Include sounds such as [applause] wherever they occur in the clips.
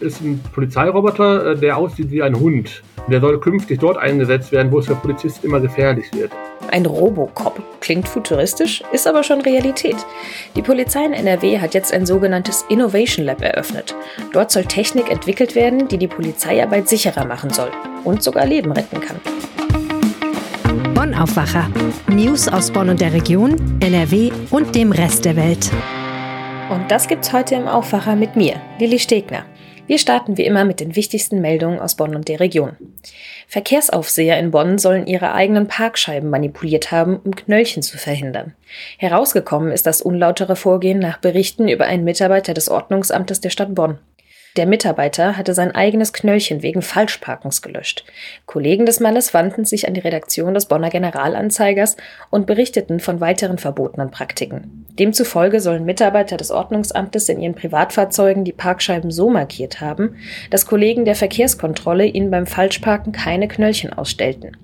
ist ein Polizeiroboter, äh, der aussieht wie ein Hund. Der soll künftig dort eingesetzt werden, wo es für Polizisten immer gefährlich wird. Ein Robocop klingt futuristisch, ist aber schon Realität. Die Polizei in NRW hat jetzt ein sogenanntes Innovation Lab eröffnet. Dort soll Technik entwickelt werden, die die Polizeiarbeit sicherer machen soll und sogar Leben retten kann. Bonn Aufwacher. News aus Bonn und der Region, NRW und dem Rest der Welt. Und das gibt's heute im Aufwacher mit mir, Lilly Stegner. Wir starten wie immer mit den wichtigsten Meldungen aus Bonn und der Region. Verkehrsaufseher in Bonn sollen ihre eigenen Parkscheiben manipuliert haben, um Knöllchen zu verhindern. Herausgekommen ist das unlautere Vorgehen nach Berichten über einen Mitarbeiter des Ordnungsamtes der Stadt Bonn. Der Mitarbeiter hatte sein eigenes Knöllchen wegen Falschparkens gelöscht. Kollegen des Mannes wandten sich an die Redaktion des Bonner Generalanzeigers und berichteten von weiteren verbotenen Praktiken. Demzufolge sollen Mitarbeiter des Ordnungsamtes in ihren Privatfahrzeugen die Parkscheiben so markiert haben, dass Kollegen der Verkehrskontrolle ihnen beim Falschparken keine Knöllchen ausstellten.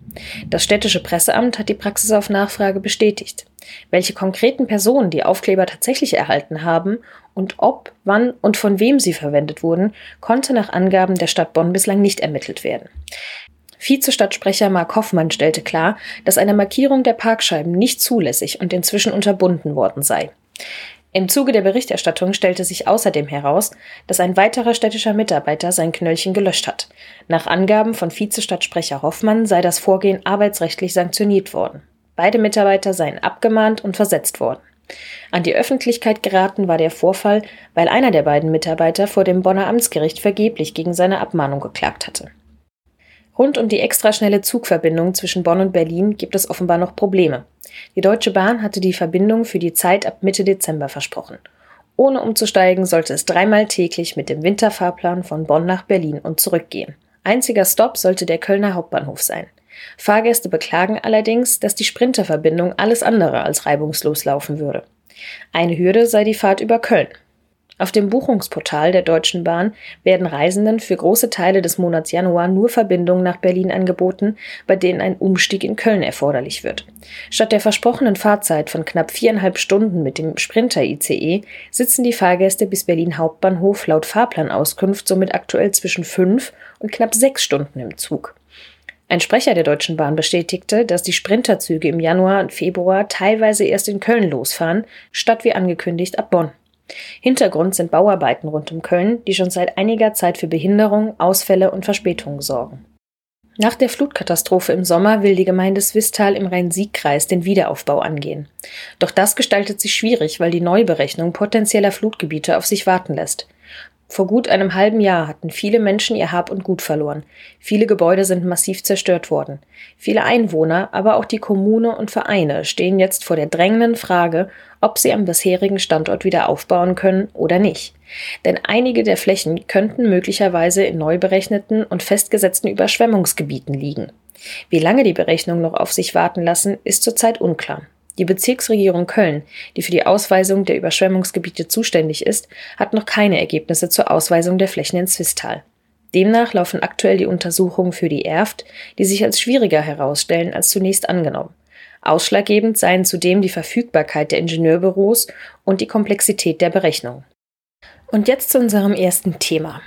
Das städtische Presseamt hat die Praxis auf Nachfrage bestätigt. Welche konkreten Personen die Aufkleber tatsächlich erhalten haben und ob, wann und von wem sie verwendet wurden, konnte nach Angaben der Stadt Bonn bislang nicht ermittelt werden. Vizestadtsprecher Mark Hoffmann stellte klar, dass eine Markierung der Parkscheiben nicht zulässig und inzwischen unterbunden worden sei. Im Zuge der Berichterstattung stellte sich außerdem heraus, dass ein weiterer städtischer Mitarbeiter sein Knöllchen gelöscht hat. Nach Angaben von Vizestadtsprecher Hoffmann sei das Vorgehen arbeitsrechtlich sanktioniert worden. Beide Mitarbeiter seien abgemahnt und versetzt worden. An die Öffentlichkeit geraten war der Vorfall, weil einer der beiden Mitarbeiter vor dem Bonner Amtsgericht vergeblich gegen seine Abmahnung geklagt hatte. Rund um die extraschnelle Zugverbindung zwischen Bonn und Berlin gibt es offenbar noch Probleme. Die Deutsche Bahn hatte die Verbindung für die Zeit ab Mitte Dezember versprochen. Ohne umzusteigen sollte es dreimal täglich mit dem Winterfahrplan von Bonn nach Berlin und zurückgehen. Einziger Stopp sollte der Kölner Hauptbahnhof sein. Fahrgäste beklagen allerdings, dass die Sprinterverbindung alles andere als reibungslos laufen würde. Eine Hürde sei die Fahrt über Köln. Auf dem Buchungsportal der Deutschen Bahn werden Reisenden für große Teile des Monats Januar nur Verbindungen nach Berlin angeboten, bei denen ein Umstieg in Köln erforderlich wird. Statt der versprochenen Fahrzeit von knapp viereinhalb Stunden mit dem Sprinter-ICE sitzen die Fahrgäste bis Berlin Hauptbahnhof laut Fahrplanauskunft somit aktuell zwischen fünf und knapp sechs Stunden im Zug. Ein Sprecher der Deutschen Bahn bestätigte, dass die Sprinterzüge im Januar und Februar teilweise erst in Köln losfahren, statt wie angekündigt ab Bonn. Hintergrund sind Bauarbeiten rund um Köln, die schon seit einiger Zeit für Behinderung, Ausfälle und Verspätungen sorgen. Nach der Flutkatastrophe im Sommer will die Gemeinde Swistal im Rhein-Sieg-Kreis den Wiederaufbau angehen. Doch das gestaltet sich schwierig, weil die Neuberechnung potenzieller Flutgebiete auf sich warten lässt. Vor gut einem halben Jahr hatten viele Menschen ihr Hab und Gut verloren. Viele Gebäude sind massiv zerstört worden. Viele Einwohner, aber auch die Kommune und Vereine stehen jetzt vor der drängenden Frage, ob sie am bisherigen Standort wieder aufbauen können oder nicht. Denn einige der Flächen könnten möglicherweise in neu berechneten und festgesetzten Überschwemmungsgebieten liegen. Wie lange die Berechnungen noch auf sich warten lassen, ist zurzeit unklar. Die Bezirksregierung Köln, die für die Ausweisung der Überschwemmungsgebiete zuständig ist, hat noch keine Ergebnisse zur Ausweisung der Flächen in Zwistal. Demnach laufen aktuell die Untersuchungen für die Erft, die sich als schwieriger herausstellen als zunächst angenommen. Ausschlaggebend seien zudem die Verfügbarkeit der Ingenieurbüros und die Komplexität der Berechnung. Und jetzt zu unserem ersten Thema.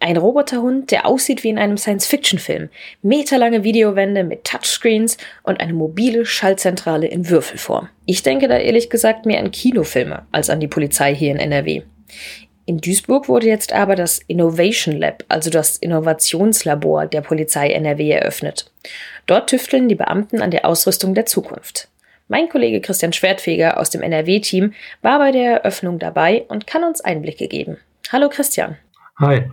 Ein Roboterhund, der aussieht wie in einem Science-Fiction-Film. Meterlange Videowände mit Touchscreens und eine mobile Schaltzentrale in Würfelform. Ich denke da ehrlich gesagt mehr an Kinofilme als an die Polizei hier in NRW. In Duisburg wurde jetzt aber das Innovation Lab, also das Innovationslabor der Polizei NRW eröffnet. Dort tüfteln die Beamten an der Ausrüstung der Zukunft. Mein Kollege Christian Schwertfeger aus dem NRW-Team war bei der Eröffnung dabei und kann uns Einblicke geben. Hallo Christian. Hi.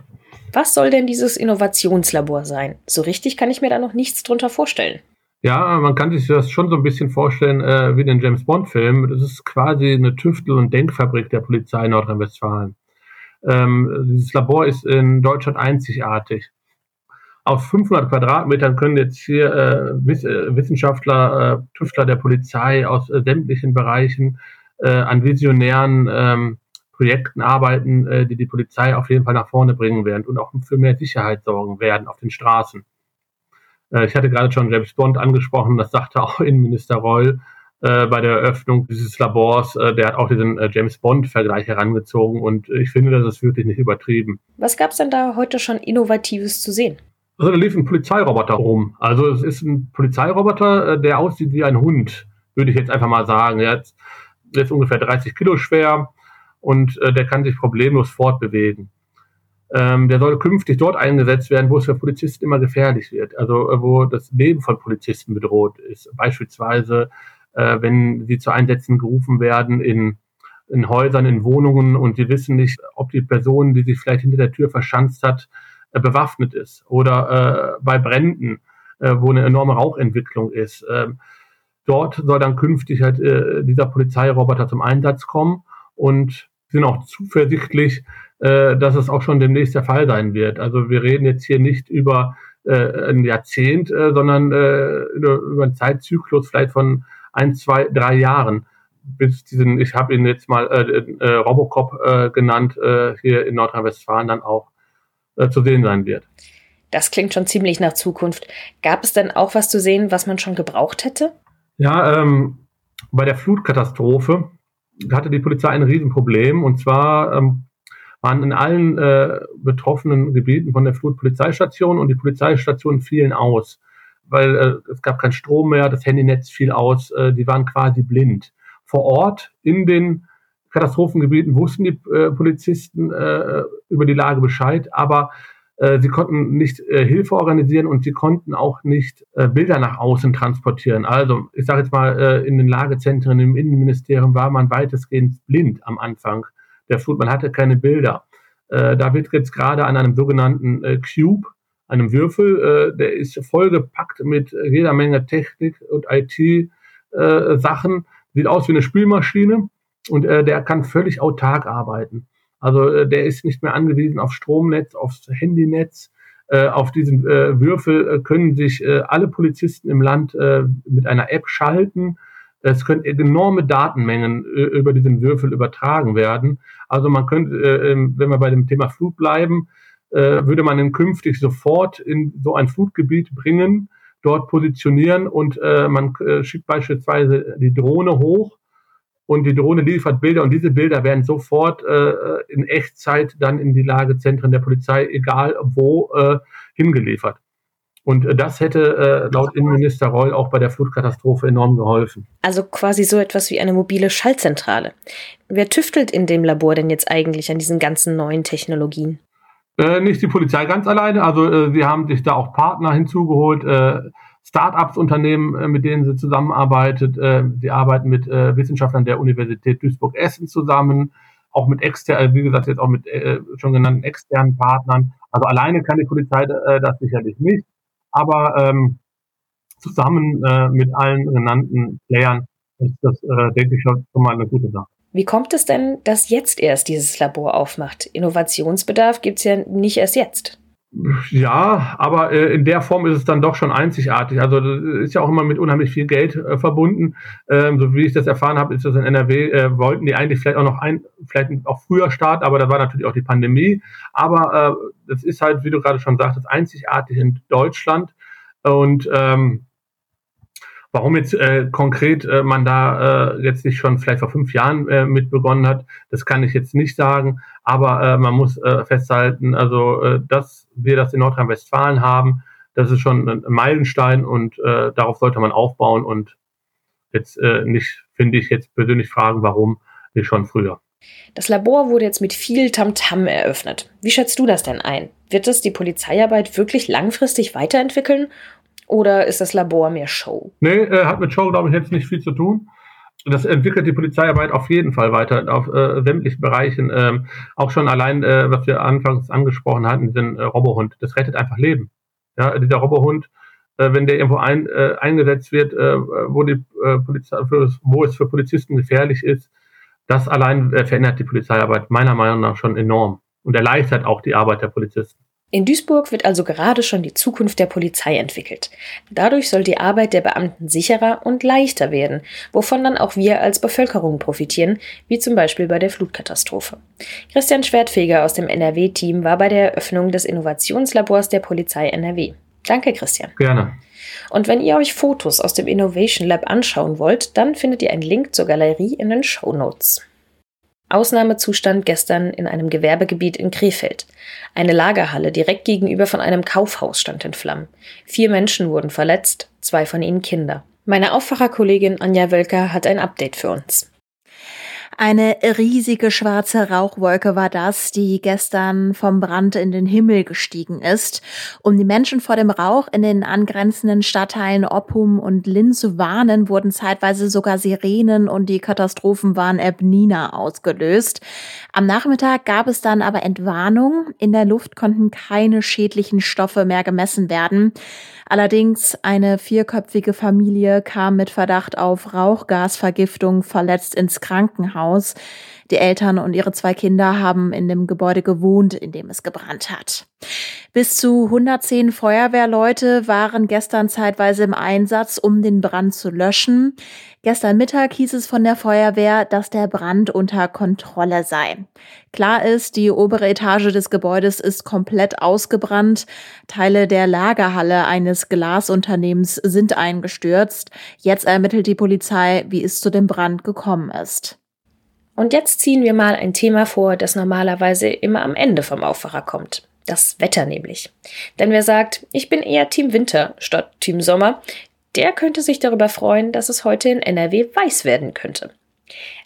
Was soll denn dieses Innovationslabor sein? So richtig kann ich mir da noch nichts drunter vorstellen. Ja, man kann sich das schon so ein bisschen vorstellen äh, wie den James Bond-Film. Das ist quasi eine Tüftel- und Denkfabrik der Polizei Nordrhein-Westfalen. Ähm, dieses Labor ist in Deutschland einzigartig. Auf 500 Quadratmetern können jetzt hier äh, Wiss äh, Wissenschaftler, äh, Tüftler der Polizei aus äh, sämtlichen Bereichen äh, an visionären ähm, Projekten arbeiten, äh, die die Polizei auf jeden Fall nach vorne bringen werden und auch für mehr Sicherheit sorgen werden auf den Straßen. Äh, ich hatte gerade schon James Bond angesprochen, das sagte [laughs] auch Innenminister Reul. äh, bei der Eröffnung dieses Labors. Äh, der hat auch diesen äh, James Bond-Vergleich herangezogen und ich finde, das ist wirklich nicht übertrieben. Was gab es denn da heute schon Innovatives zu sehen? Also da lief ein Polizeiroboter rum. Also es ist ein Polizeiroboter, äh, der aussieht wie ein Hund, würde ich jetzt einfach mal sagen. Er ist, ist ungefähr 30 Kilo schwer und äh, der kann sich problemlos fortbewegen. Ähm, der soll künftig dort eingesetzt werden, wo es für Polizisten immer gefährlich wird. Also äh, wo das Leben von Polizisten bedroht ist. Beispielsweise, äh, wenn sie zu Einsätzen gerufen werden in, in Häusern, in Wohnungen und sie wissen nicht, ob die Person, die sich vielleicht hinter der Tür verschanzt hat, äh, bewaffnet ist. Oder äh, bei Bränden, äh, wo eine enorme Rauchentwicklung ist. Ähm, dort soll dann künftig halt äh, dieser Polizeiroboter zum Einsatz kommen und sind auch zuversichtlich, äh, dass es auch schon demnächst der Fall sein wird. Also wir reden jetzt hier nicht über äh, ein Jahrzehnt, äh, sondern äh, über einen Zeitzyklus vielleicht von ein, zwei, drei Jahren bis diesen, ich habe ihn jetzt mal äh, äh, Robocop äh, genannt, äh, hier in Nordrhein-Westfalen dann auch äh, zu sehen sein wird. Das klingt schon ziemlich nach Zukunft. Gab es denn auch was zu sehen, was man schon gebraucht hätte? Ja, ähm, bei der Flutkatastrophe hatte die Polizei ein Riesenproblem. Und zwar ähm, waren in allen äh, betroffenen Gebieten von der Flut Polizeistationen und die Polizeistationen fielen aus, weil äh, es gab keinen Strom mehr, das Handynetz fiel aus, äh, die waren quasi blind. Vor Ort in den Katastrophengebieten wussten die äh, Polizisten äh, über die Lage Bescheid, aber sie konnten nicht äh, Hilfe organisieren und sie konnten auch nicht äh, Bilder nach außen transportieren. Also ich sage jetzt mal, äh, in den Lagezentren im Innenministerium war man weitestgehend blind am Anfang der Flut. Man hatte keine Bilder. Äh, da wird jetzt gerade an einem sogenannten äh, Cube, einem Würfel, äh, der ist vollgepackt mit jeder Menge Technik und IT-Sachen, äh, sieht aus wie eine Spülmaschine und äh, der kann völlig autark arbeiten. Also äh, der ist nicht mehr angewiesen auf Stromnetz, aufs Handynetz. Äh, auf diesen äh, Würfel äh, können sich äh, alle Polizisten im Land äh, mit einer App schalten es können enorme Datenmengen über diesen Würfel übertragen werden. Also man könnte, äh, ähm, wenn wir bei dem Thema Flut bleiben, würde man ihn künftig sofort in so ein Flutgebiet bringen, dort positionieren und man schickt beispielsweise die Drohne hoch und die Drohne liefert Bilder und diese Bilder werden sofort in Echtzeit dann in die Lagezentren der Polizei, egal wo, hingeliefert. Und äh, das hätte äh, laut Innenminister Reul auch bei der Flutkatastrophe enorm geholfen. Also quasi so etwas wie eine mobile Schaltzentrale. Wer tüftelt in dem Labor denn jetzt eigentlich an diesen ganzen neuen Technologien? Äh, nicht die Polizei ganz alleine. Also äh, sie haben sich da auch Partner hinzugeholt, äh, Start-ups, Unternehmen, äh, mit denen sie zusammenarbeitet. Äh, sie arbeiten mit äh, Wissenschaftlern der Universität Duisburg-Essen zusammen, auch mit externen, wie gesagt, jetzt auch mit äh, schon genannten externen Partnern. Also alleine kann die Polizei äh, das sicherlich nicht aber ähm, zusammen äh, mit allen genannten Playern ist das, äh, denke ich, schon mal eine gute Sache. Wie kommt es denn, dass jetzt erst dieses Labor aufmacht? Innovationsbedarf gibt es ja nicht erst jetzt. Ja, aber äh, in der Form ist es dann doch schon einzigartig. Also das ist ja auch immer mit unheimlich viel Geld äh, verbunden. Ähm, so wie ich das erfahren habe, ist das in NRW, äh, wollten die eigentlich vielleicht auch noch ein, vielleicht auch früher starten, aber da war natürlich auch die Pandemie. Aber äh, das ist halt, wie du gerade schon sagtest, einzigartig in Deutschland. Und ähm, Warum jetzt äh, konkret äh, man da äh, jetzt nicht schon vielleicht vor fünf Jahren äh, mit begonnen hat, das kann ich jetzt nicht sagen. Aber äh, man muss äh, festhalten, also äh, dass wir das in Nordrhein-Westfalen haben, das ist schon ein Meilenstein und äh, darauf sollte man aufbauen und jetzt äh, nicht, finde ich, jetzt persönlich fragen, warum nicht schon früher. Das Labor wurde jetzt mit viel Tamtam -Tam eröffnet. Wie schätzt du das denn ein? Wird es die Polizeiarbeit wirklich langfristig weiterentwickeln oder ist das Labor mehr Show? Nee, äh, hat mit Show, glaube ich, jetzt nicht viel zu tun. Das entwickelt die Polizeiarbeit auf jeden Fall weiter auf äh, sämtlichen Bereichen. Ähm, auch schon allein, äh, was wir anfangs angesprochen hatten, diesen äh, Robohund. Das rettet einfach Leben. Ja, dieser Robohund, äh, wenn der irgendwo ein, äh, eingesetzt wird, äh, wo, die, Polizei, für, wo es für Polizisten gefährlich ist, das allein verändert die Polizeiarbeit meiner Meinung nach schon enorm und erleichtert auch die Arbeit der Polizisten. In Duisburg wird also gerade schon die Zukunft der Polizei entwickelt. Dadurch soll die Arbeit der Beamten sicherer und leichter werden, wovon dann auch wir als Bevölkerung profitieren, wie zum Beispiel bei der Flutkatastrophe. Christian Schwertfeger aus dem NRW-Team war bei der Eröffnung des Innovationslabors der Polizei NRW. Danke, Christian. Gerne. Und wenn ihr euch Fotos aus dem Innovation Lab anschauen wollt, dann findet ihr einen Link zur Galerie in den Show Notes. Ausnahmezustand gestern in einem Gewerbegebiet in Krefeld. Eine Lagerhalle direkt gegenüber von einem Kaufhaus stand in Flammen. Vier Menschen wurden verletzt, zwei von ihnen Kinder. Meine Aufwacherkollegin Anja Wölker hat ein Update für uns. Eine riesige schwarze Rauchwolke war das, die gestern vom Brand in den Himmel gestiegen ist. Um die Menschen vor dem Rauch in den angrenzenden Stadtteilen Oppum und Linn zu warnen, wurden zeitweise sogar Sirenen und die Katastrophenwarn-App Nina ausgelöst. Am Nachmittag gab es dann aber Entwarnung. In der Luft konnten keine schädlichen Stoffe mehr gemessen werden. Allerdings eine vierköpfige Familie kam mit Verdacht auf Rauchgasvergiftung verletzt ins Krankenhaus. Die Eltern und ihre zwei Kinder haben in dem Gebäude gewohnt, in dem es gebrannt hat. Bis zu 110 Feuerwehrleute waren gestern zeitweise im Einsatz, um den Brand zu löschen. Gestern Mittag hieß es von der Feuerwehr, dass der Brand unter Kontrolle sei. Klar ist, die obere Etage des Gebäudes ist komplett ausgebrannt. Teile der Lagerhalle eines Glasunternehmens sind eingestürzt. Jetzt ermittelt die Polizei, wie es zu dem Brand gekommen ist. Und jetzt ziehen wir mal ein Thema vor, das normalerweise immer am Ende vom Aufwacher kommt. Das Wetter nämlich. Denn wer sagt, ich bin eher Team Winter statt Team Sommer, der könnte sich darüber freuen, dass es heute in NRW weiß werden könnte.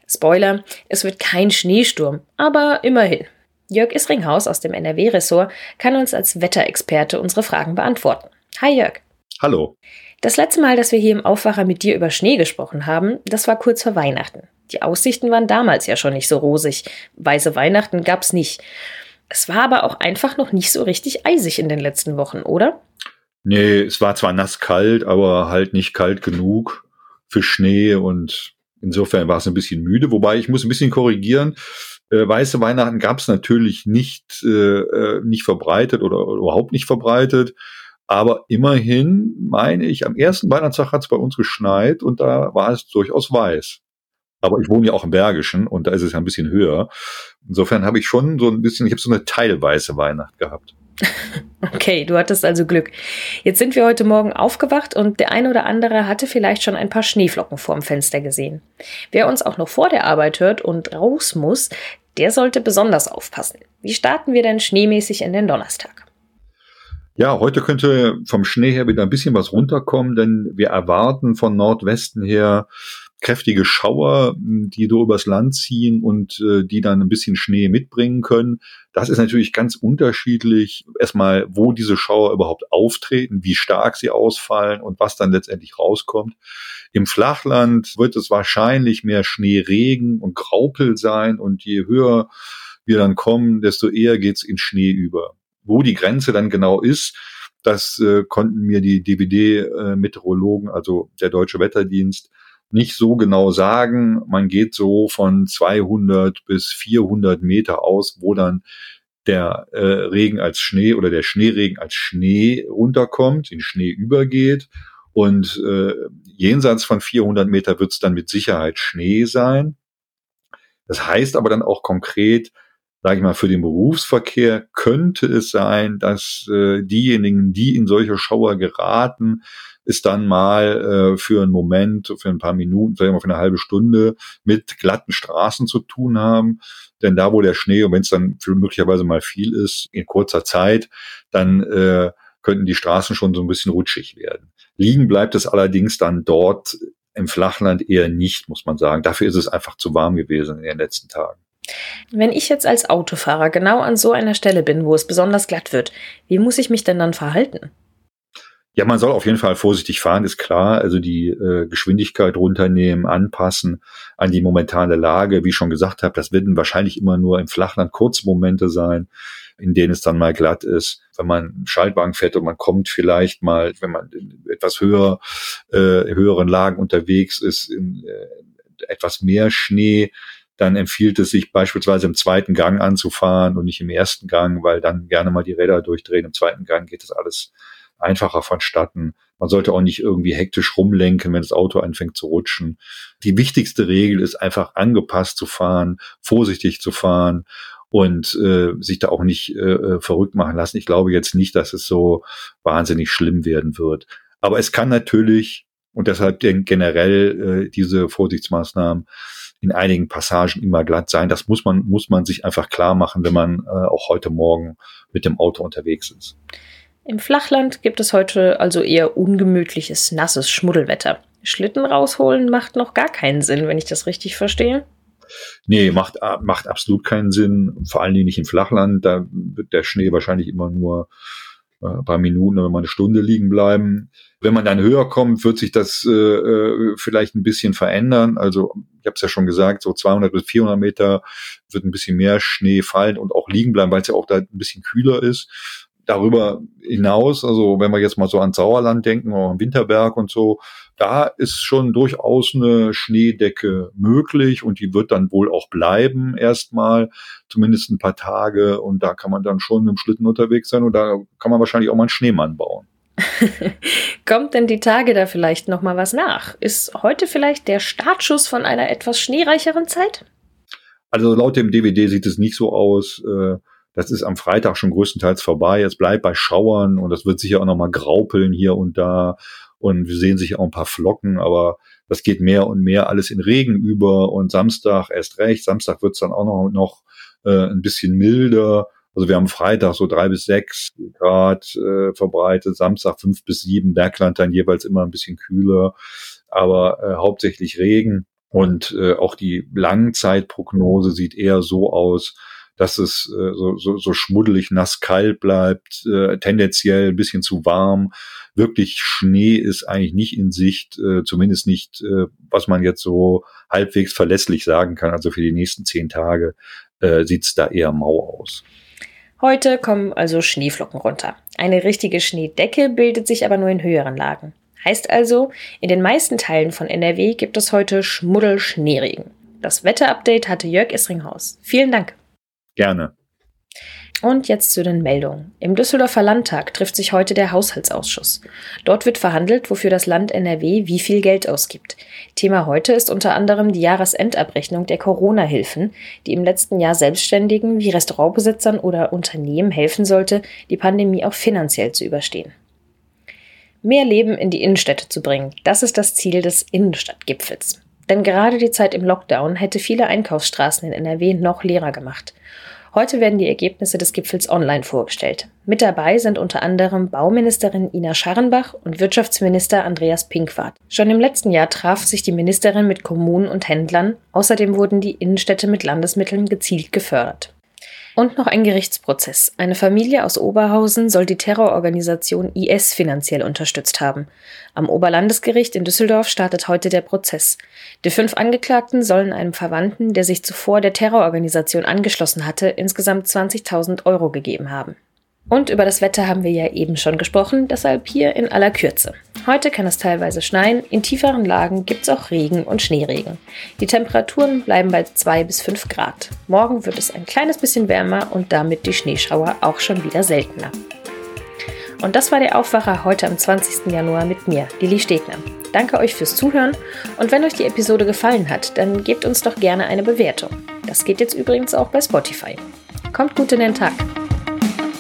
Spoiler, es wird kein Schneesturm, aber immerhin. Jörg Isringhaus aus dem NRW-Ressort kann uns als Wetterexperte unsere Fragen beantworten. Hi Jörg. Hallo. Das letzte Mal, dass wir hier im Aufwacher mit dir über Schnee gesprochen haben, das war kurz vor Weihnachten. Die Aussichten waren damals ja schon nicht so rosig. Weiße Weihnachten gab's nicht. Es war aber auch einfach noch nicht so richtig eisig in den letzten Wochen, oder? Nee, es war zwar nass kalt, aber halt nicht kalt genug für Schnee und insofern war es ein bisschen müde. Wobei ich muss ein bisschen korrigieren. Äh, weiße Weihnachten gab's natürlich nicht, äh, äh nicht verbreitet oder, überhaupt nicht verbreitet. Aber immerhin, meine ich, am ersten Weihnachtstag hat es bei uns geschneit und da war es durchaus weiß. Aber ich wohne ja auch im Bergischen und da ist es ja ein bisschen höher. Insofern habe ich schon so ein bisschen, ich habe so eine teilweise Weihnacht gehabt. [laughs] Okay, du hattest also Glück. Jetzt sind wir heute Morgen aufgewacht und der eine oder andere hatte vielleicht schon ein paar Schneeflocken vorm Fenster gesehen. Wer uns auch noch vor der Arbeit hört und raus muss, der sollte besonders aufpassen. Wie starten wir denn schneemäßig in den Donnerstag? Ja, heute könnte vom Schnee her wieder ein bisschen was runterkommen, denn wir erwarten von Nordwesten her kräftige Schauer, die so übers Land ziehen und äh, die dann ein bisschen Schnee mitbringen können. Das ist natürlich ganz unterschiedlich. Erstmal, wo diese Schauer überhaupt auftreten, wie stark sie ausfallen und was dann letztendlich rauskommt. Im Flachland wird es wahrscheinlich mehr Schneeregen und Graupel sein und je höher wir dann kommen, desto eher geht's in Schnee über. Wo die Grenze dann genau ist, das äh, konnten mir die DBD-Meteorologen, äh, also der Deutsche Wetterdienst, nicht so genau sagen. Man geht so von 200 bis 400 Meter aus, wo dann der äh, Regen als Schnee oder der Schneeregen als Schnee runterkommt, in Schnee übergeht. Und äh, jenseits von 400 Meter wird es dann mit Sicherheit Schnee sein. Das heißt aber dann auch konkret, sage ich mal, für den Berufsverkehr könnte es sein, dass äh, diejenigen, die in solche Schauer geraten, es dann mal äh, für einen Moment, für ein paar Minuten, vielleicht mal für eine halbe Stunde mit glatten Straßen zu tun haben. Denn da, wo der Schnee, und wenn es dann möglicherweise mal viel ist, in kurzer Zeit, dann äh, könnten die Straßen schon so ein bisschen rutschig werden. Liegen bleibt es allerdings dann dort im Flachland eher nicht, muss man sagen. Dafür ist es einfach zu warm gewesen in den letzten Tagen. Wenn ich jetzt als Autofahrer genau an so einer Stelle bin, wo es besonders glatt wird, wie muss ich mich denn dann verhalten? Ja, man soll auf jeden Fall vorsichtig fahren, ist klar. Also die äh, Geschwindigkeit runternehmen, anpassen an die momentane Lage. Wie ich schon gesagt habe, das werden wahrscheinlich immer nur im Flachland Kurzmomente sein, in denen es dann mal glatt ist. Wenn man Schaltwagen fährt und man kommt vielleicht mal, wenn man in etwas höher, äh, höheren Lagen unterwegs ist, in äh, etwas mehr Schnee, dann empfiehlt es sich beispielsweise im zweiten Gang anzufahren und nicht im ersten Gang, weil dann gerne mal die Räder durchdrehen. Im zweiten Gang geht das alles einfacher vonstatten. Man sollte auch nicht irgendwie hektisch rumlenken, wenn das Auto anfängt zu rutschen. Die wichtigste Regel ist einfach angepasst zu fahren, vorsichtig zu fahren und äh, sich da auch nicht äh, verrückt machen lassen. Ich glaube jetzt nicht, dass es so wahnsinnig schlimm werden wird. Aber es kann natürlich, und deshalb generell äh, diese Vorsichtsmaßnahmen, in einigen Passagen immer glatt sein. Das muss man, muss man sich einfach klar machen, wenn man äh, auch heute Morgen mit dem Auto unterwegs ist. Im Flachland gibt es heute also eher ungemütliches, nasses Schmuddelwetter. Schlitten rausholen macht noch gar keinen Sinn, wenn ich das richtig verstehe. Nee, macht, macht absolut keinen Sinn. Vor allen Dingen nicht im Flachland. Da wird der Schnee wahrscheinlich immer nur äh, ein paar Minuten oder mal eine Stunde liegen bleiben. Wenn man dann höher kommt, wird sich das äh, äh vielleicht ein bisschen verändern. Also ich habe es ja schon gesagt, so 200 bis 400 Meter wird ein bisschen mehr Schnee fallen und auch liegen bleiben, weil es ja auch da ein bisschen kühler ist. Darüber hinaus, also wenn wir jetzt mal so an Sauerland denken oder an Winterberg und so, da ist schon durchaus eine Schneedecke möglich und die wird dann wohl auch bleiben erstmal, zumindest ein paar Tage und da kann man dann schon im Schlitten unterwegs sein und da kann man wahrscheinlich auch mal einen Schneemann bauen. [laughs] Kommt denn die Tage da vielleicht noch mal was nach? Ist heute vielleicht der Startschuss von einer etwas schneereicheren Zeit? Also laut dem DVD sieht es nicht so aus. Äh, das ist am Freitag schon größtenteils vorbei. Es bleibt bei Schauern und das wird sicher auch noch mal graupeln hier und da. Und wir sehen sicher auch ein paar Flocken, aber das geht mehr und mehr alles in Regen über und Samstag erst recht. Samstag wird es dann auch noch, noch äh, ein bisschen milder also wir haben Freitag so drei bis sechs Grad äh, verbreitet, Samstag fünf bis sieben, Bergland dann jeweils immer ein bisschen kühler, aber äh, hauptsächlich Regen. Und äh, auch die Langzeitprognose sieht eher so aus, dass es äh, so, so, so schmuddelig nass kalt bleibt, äh, tendenziell ein bisschen zu warm. Wirklich Schnee ist eigentlich nicht in Sicht, äh, zumindest nicht, äh, was man jetzt so halbwegs verlässlich sagen kann. Also für die nächsten zehn Tage äh, sieht da eher mau aus. Heute kommen also Schneeflocken runter. Eine richtige Schneedecke bildet sich aber nur in höheren Lagen. Heißt also, in den meisten Teilen von NRW gibt es heute Schmuddel-Schneeregen. Das Wetterupdate hatte Jörg Isringhaus. Vielen Dank. Gerne. Und jetzt zu den Meldungen. Im Düsseldorfer Landtag trifft sich heute der Haushaltsausschuss. Dort wird verhandelt, wofür das Land NRW wie viel Geld ausgibt. Thema heute ist unter anderem die Jahresendabrechnung der Corona-Hilfen, die im letzten Jahr Selbstständigen wie Restaurantbesitzern oder Unternehmen helfen sollte, die Pandemie auch finanziell zu überstehen. Mehr Leben in die Innenstädte zu bringen, das ist das Ziel des Innenstadtgipfels. Denn gerade die Zeit im Lockdown hätte viele Einkaufsstraßen in NRW noch leerer gemacht. Heute werden die Ergebnisse des Gipfels online vorgestellt. Mit dabei sind unter anderem Bauministerin Ina Scharrenbach und Wirtschaftsminister Andreas Pinkwart. Schon im letzten Jahr traf sich die Ministerin mit Kommunen und Händlern. Außerdem wurden die Innenstädte mit Landesmitteln gezielt gefördert. Und noch ein Gerichtsprozess. Eine Familie aus Oberhausen soll die Terrororganisation IS finanziell unterstützt haben. Am Oberlandesgericht in Düsseldorf startet heute der Prozess. Die fünf Angeklagten sollen einem Verwandten, der sich zuvor der Terrororganisation angeschlossen hatte, insgesamt 20.000 Euro gegeben haben. Und über das Wetter haben wir ja eben schon gesprochen, deshalb hier in aller Kürze. Heute kann es teilweise schneien, in tieferen Lagen gibt es auch Regen und Schneeregen. Die Temperaturen bleiben bei 2 bis 5 Grad. Morgen wird es ein kleines bisschen wärmer und damit die Schneeschauer auch schon wieder seltener. Und das war der Aufwacher heute am 20. Januar mit mir, Lili Stegner. Danke euch fürs Zuhören und wenn euch die Episode gefallen hat, dann gebt uns doch gerne eine Bewertung. Das geht jetzt übrigens auch bei Spotify. Kommt gut in den Tag.